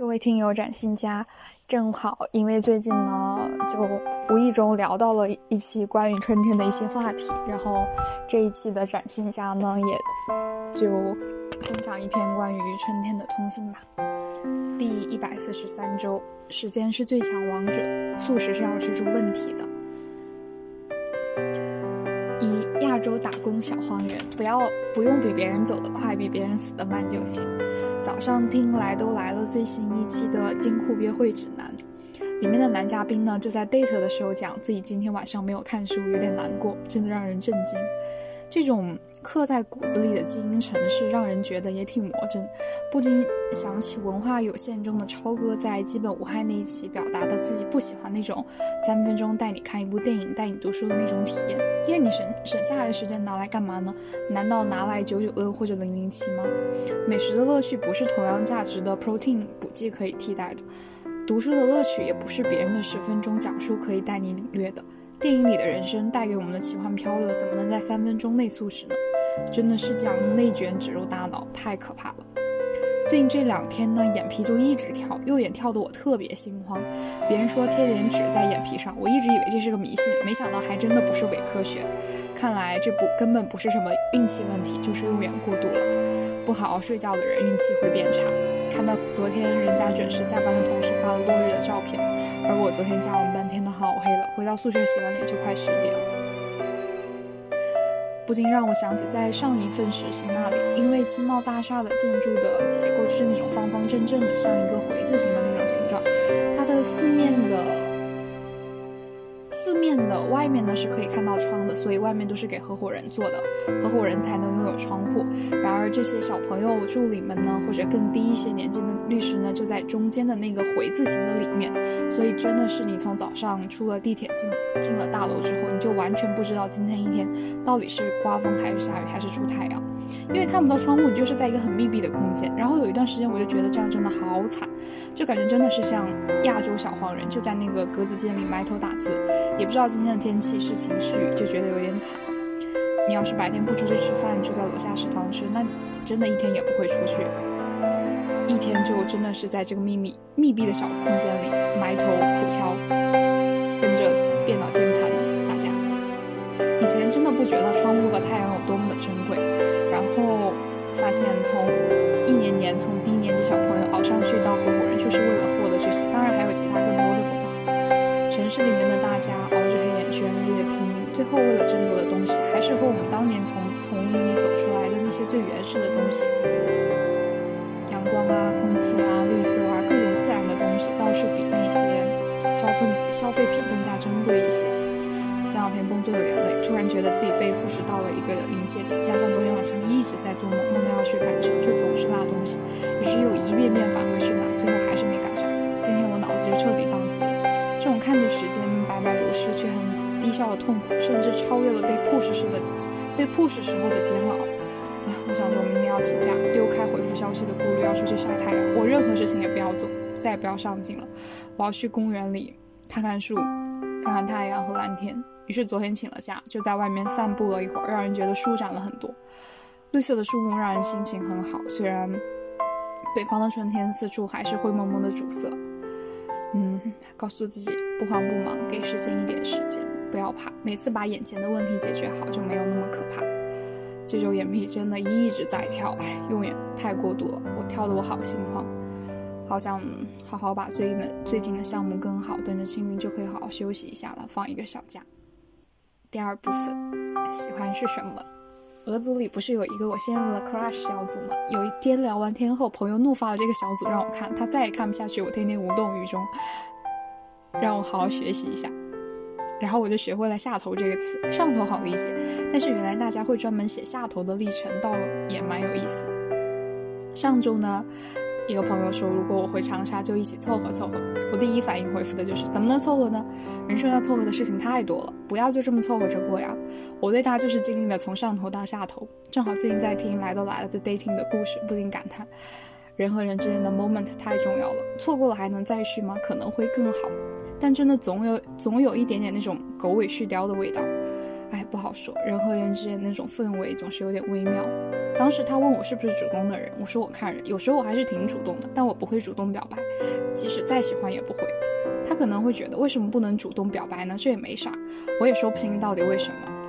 各位听友展信家，正好因为最近呢，就无意中聊到了一期关于春天的一些话题，然后这一期的展信家呢，也就分享一篇关于春天的通信吧。第一百四十三周，时间是最强王者，素食是要吃出问题的。一亚洲打工小黄人，不要不用比别人走得快，比别人死得慢就行。早上听来都来了最新一期的金库约会指南，里面的男嘉宾呢就在 date 的时候讲自己今天晚上没有看书，有点难过，真的让人震惊。这种刻在骨子里的基因城市，让人觉得也挺魔怔，不禁想起文化有限中的超哥在基本无害那一期表达的自己不喜欢那种三分钟带你看一部电影、带你读书的那种体验，因为你省省下来的时间拿来干嘛呢？难道拿来九九六或者零零七吗？美食的乐趣不是同样价值的 protein 补剂可以替代的，读书的乐趣也不是别人的十分钟讲述可以带你领略的。电影里的人生带给我们的奇幻漂流，怎么能在三分钟内速食呢？真的是将内卷植入大脑，太可怕了。最近这两天呢，眼皮就一直跳，右眼跳得我特别心慌。别人说贴点纸在眼皮上，我一直以为这是个迷信，没想到还真的不是伪科学。看来这不根本不是什么运气问题，就是用眼过度了。不好好睡觉的人运气会变差。看到昨天人家准时下班的同事发了落日的照片，而我昨天加完半，天都好黑了，回到宿舍洗完脸就快十点了，不禁让我想起在上一份实习那里，因为金茂大厦的建筑的结构是那种方方正正的，像一个回字形的那种形状，它的四面的。面的外面呢是可以看到窗的，所以外面都是给合伙人做的，合伙人才能拥有窗户。然而这些小朋友助理们呢，或者更低一些年纪的律师呢，就在中间的那个回字形的里面，所以真的是你从早上出了地铁进进了大楼之后，你就完全不知道今天一天到底是刮风还是下雨还是出太阳，因为看不到窗户，你就是在一个很密闭的空间。然后有一段时间我就觉得这样真的好惨，就感觉真的是像亚洲小黄人，就在那个格子间里埋头打字，也。不知道今天的天气是晴是雨，就觉得有点惨。你要是白天不出去吃饭，就在楼下食堂吃，那真的一天也不会出去，一天就真的是在这个秘密密闭的小空间里埋头苦敲，跟着电脑键盘打架。以前真的不觉得窗户和太阳有多么的珍贵，然后发现从一年年从低年级小朋友熬上去到合伙人，就是为了获得这些，当然还有其他更多的东西。城市里面的大家最后为了争夺的东西，还是和我们当年从丛林里走出来的那些最原始的东西，阳光啊、空气啊、绿色啊，各种自然的东西，倒是比那些消费消费品更加珍贵一些。前两天工作有点累，突然觉得自己被 push 到了一个临界点，加上昨天晚上一直在做梦，梦到要去赶车，却总是落东西，于是又一遍遍返回去拿，最后还是没赶上。今天我脑子就彻底宕机了。这种看着时间白白流逝却很低效的痛苦，甚至超越了被 push 时的被 push 时候的煎熬。啊，我想着我明天要请假，丢开回复消息的顾虑，要出去晒太阳。我任何事情也不要做，再也不要上进了。我要去公园里看看树，看看太阳和蓝天。于是昨天请了假，就在外面散步了一会儿，让人觉得舒展了很多。绿色的树木让人心情很好，虽然北方的春天四处还是灰蒙蒙的主色。嗯，告诉自己不慌不忙，给时间一点时间，不要怕，每次把眼前的问题解决好就没有那么可怕。这周眼皮真的一直在跳，哎，用眼太过度了，我跳得我好心慌，好想好好把最近的最近的项目跟好，等着清明就可以好好休息一下了，放一个小假。第二部分，喜欢是什么？俄组里不是有一个我陷入了 crush 小组吗？有一天聊完天后，朋友怒发了这个小组让我看，他再也看不下去，我天天无动于衷，让我好好学习一下。然后我就学会了下头这个词，上头好理解，但是原来大家会专门写下头的历程，倒也蛮有意思。上周呢？一个朋友说，如果我回长沙，就一起凑合凑合。我第一反应回复的就是，怎么能凑合呢？人生要凑合的事情太多了，不要就这么凑合着过呀。我对他就是经历了从上头到下头。正好最近在听《来都来了》的 dating 的故事，不禁感叹，人和人之间的 moment 太重要了。错过了还能再续吗？可能会更好，但真的总有总有一点点那种狗尾续貂的味道。哎，不好说，人和人之间那种氛围总是有点微妙。当时他问我是不是主动的人，我说我看人，有时候我还是挺主动的，但我不会主动表白，即使再喜欢也不会。他可能会觉得为什么不能主动表白呢？这也没啥，我也说不清到底为什么。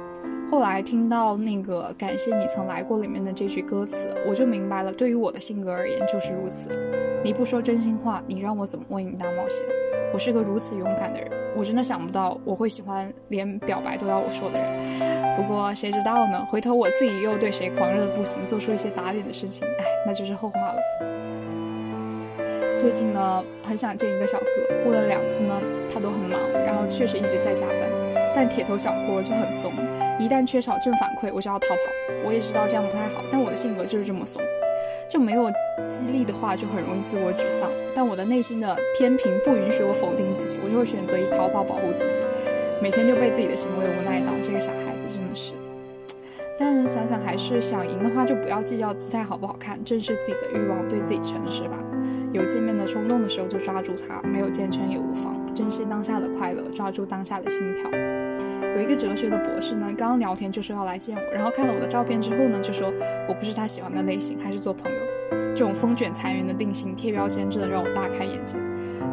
后来听到那个感谢你曾来过里面的这句歌词，我就明白了，对于我的性格而言就是如此。你不说真心话，你让我怎么为你大冒险？我是个如此勇敢的人，我真的想不到我会喜欢连表白都要我说的人。不过谁知道呢？回头我自己又对谁狂热的不行，做出一些打脸的事情，哎，那就是后话了。最近呢，很想见一个小哥，问了两次呢，他都很忙，然后确实一直在加班。但铁头小郭就很怂，一旦缺少正反馈，我就要逃跑。我也知道这样不太好，但我的性格就是这么怂，就没有激励的话，就很容易自我沮丧。但我的内心的天平不允许我否定自己，我就会选择以逃跑保护自己，每天就被自己的行为无奈到。这个小孩子真的是。但想想还是想赢的话，就不要计较姿态好不好看，正视自己的欲望，对自己诚实吧。有见面的冲动的时候就抓住它，没有见成也无妨。珍惜当下的快乐，抓住当下的心跳。有一个哲学的博士呢，刚刚聊天就说要来见我，然后看了我的照片之后呢，就说我不是他喜欢的类型，还是做朋友。这种风卷残云的定型贴标签，真的让我大开眼界。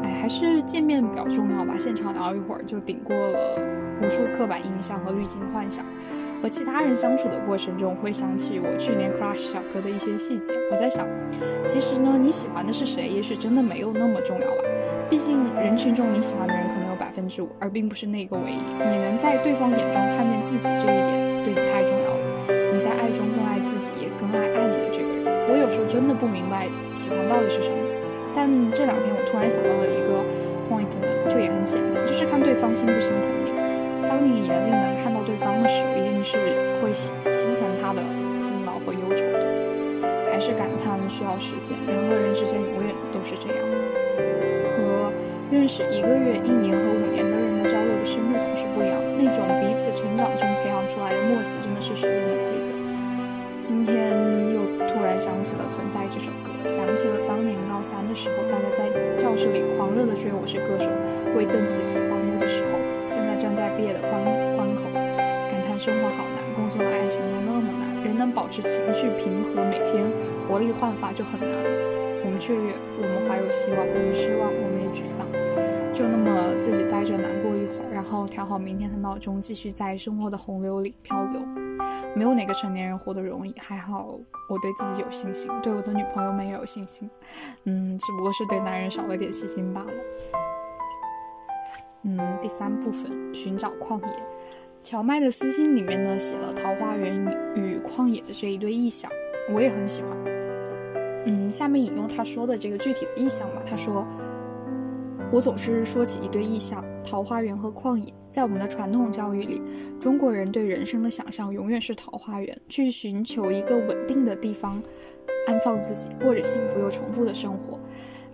哎，还是见面比较重要吧，现场聊一会儿就顶过了无数刻板印象和滤镜幻想。和其他人相处的过程中，会想起我去年 crush 小哥的一些细节。我在想，其实呢，你喜欢的是谁，也许真的没有那么重要吧。毕竟人群中你喜欢的人可能有百分之五，而并不是那个唯一。你能在对方眼中看见自己这一点，对你太重要了。你在爱中更爱自己，也更爱爱你的这个人。我有时候真的不明白喜欢到底是什么，但这两天我突然想到了一个 point，就也很简单，就是看对方心不心疼你。当你眼里能看到对方的时候，一定是会心心疼他的辛劳和忧愁的，还是感叹需要时间。人和人之间永远都是这样，和认识一个月、一年和五年的人的交流的深度总是不一样的。那种彼此成长中培养出来的默契，真的是时间的馈赠。今天又突然想起了《存在》这首歌，想起了当年高三的时候，大家在教室里狂热的追《我是歌手》，为邓紫棋欢呼的时候。毕业的关关口，感叹生活好难，工作和爱情都那么难，人能保持情绪平和，每天活力焕发就很难。我们雀跃，我们怀有希望，我们失望，我们也沮丧，就那么自己待着难过一会儿，然后调好明天的闹钟，继续在生活的洪流里漂流。没有哪个成年人活得容易，还好我对自己有信心，对我的女朋友们也有信心。嗯，只不过是对男人少了点细心罢了。嗯，第三部分寻找旷野。荞麦的私信里面呢，写了桃花源与旷野的这一对意象，我也很喜欢。嗯，下面引用他说的这个具体的意象吧。他说：“我总是说起一对意象，桃花源和旷野。在我们的传统教育里，中国人对人生的想象永远是桃花源，去寻求一个稳定的地方，安放自己，过着幸福又重复的生活。”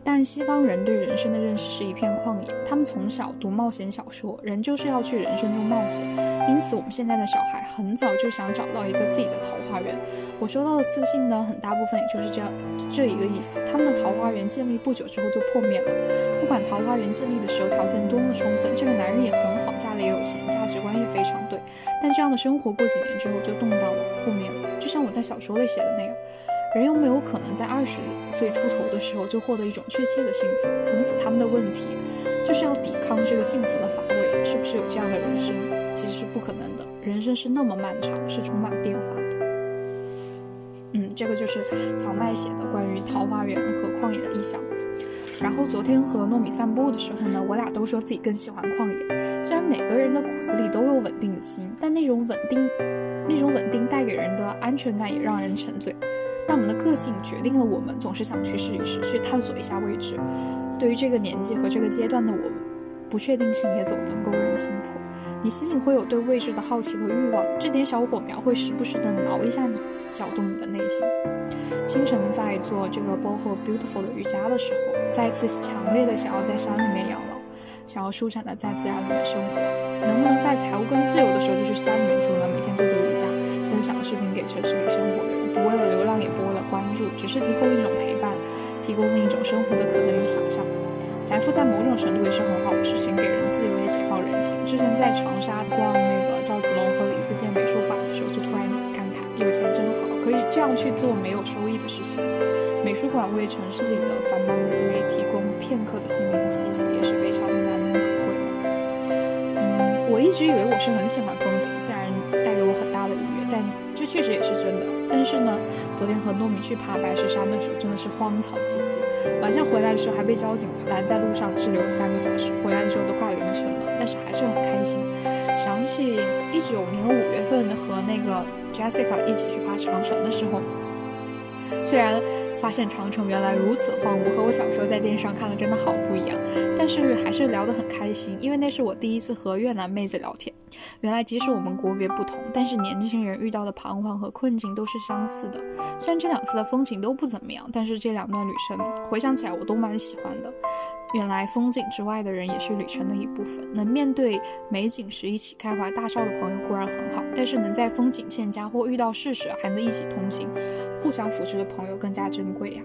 但西方人对人生的认识是一片旷野，他们从小读冒险小说，人就是要去人生中冒险。因此，我们现在的小孩很早就想找到一个自己的桃花源。我收到的私信呢，很大部分也就是这样这一个意思。他们的桃花源建立不久之后就破灭了。不管桃花源建立的时候条件多么充分，这个男人也很好，家里也有钱，价值观也非常对，但这样的生活过几年之后就动荡了，破灭了。就像我在小说里写的那样。人有没有可能在二十岁出头的时候就获得一种确切的幸福？从此他们的问题就是要抵抗这个幸福的乏味，是不是有这样的人生？其实是不可能的。人生是那么漫长，是充满变化的。嗯，这个就是荞麦写的关于桃花源和旷野的意象。然后昨天和糯米散步的时候呢，我俩都说自己更喜欢旷野。虽然每个人的骨子里都有稳定的心，但那种稳定，那种稳定带给人的安全感也让人沉醉。但我们的个性决定了我们总是想去试一试，去探索一下未知。对于这个年纪和这个阶段的我们，不确定性也总能勾人心魄。你心里会有对未知的好奇和欲望，这点小火苗会时不时的挠一下你，搅动你的内心。清晨在做这个 boho beautiful 的瑜伽的时候，再次强烈的想要在山里面养老，想要舒展的在自然里面生活。能不能在财务更自由的时候就去山里面住呢？每天做做瑜伽，分享视频给城市里生活的人。不为了流量，也不为了关注，只是提供一种陪伴，提供另一种生活的可能与想象。财富在某种程度也是很好的事情，给人自由，也解放人心。之前在长沙逛那个赵子龙和李自健美术馆，有钱真好，可以这样去做没有收益的事情。美术馆为城市里的繁忙人类提供片刻的心灵气息，也是非常的难能可贵的。嗯，我一直以为我是很喜欢风景，自然带给我很大的愉悦，但这确实也是真的。但是呢，昨天和糯米去爬白石山的时候，真的是荒草萋萋。晚上回来的时候还被交警拦在路上滞留了三个小时，回来的时候都快凌晨，但是还是很开心。想起一九年五月份和那个 Jessica 一起去爬长城的时候，虽然。发现长城原来如此荒芜，和我小时候在电视上看的真的好不一样。但是还是聊得很开心，因为那是我第一次和越南妹子聊天。原来即使我们国别不同，但是年轻人遇到的彷徨和困境都是相似的。虽然这两次的风景都不怎么样，但是这两段旅程回想起来我都蛮喜欢的。原来风景之外的人也是旅程的一部分。能面对美景时一起开怀大笑的朋友固然很好，但是能在风景欠佳或遇到事时还能一起同行、互相扶持的朋友更加珍贵呀。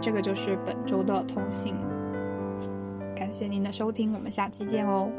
这个就是本周的同行，感谢您的收听，我们下期见哦。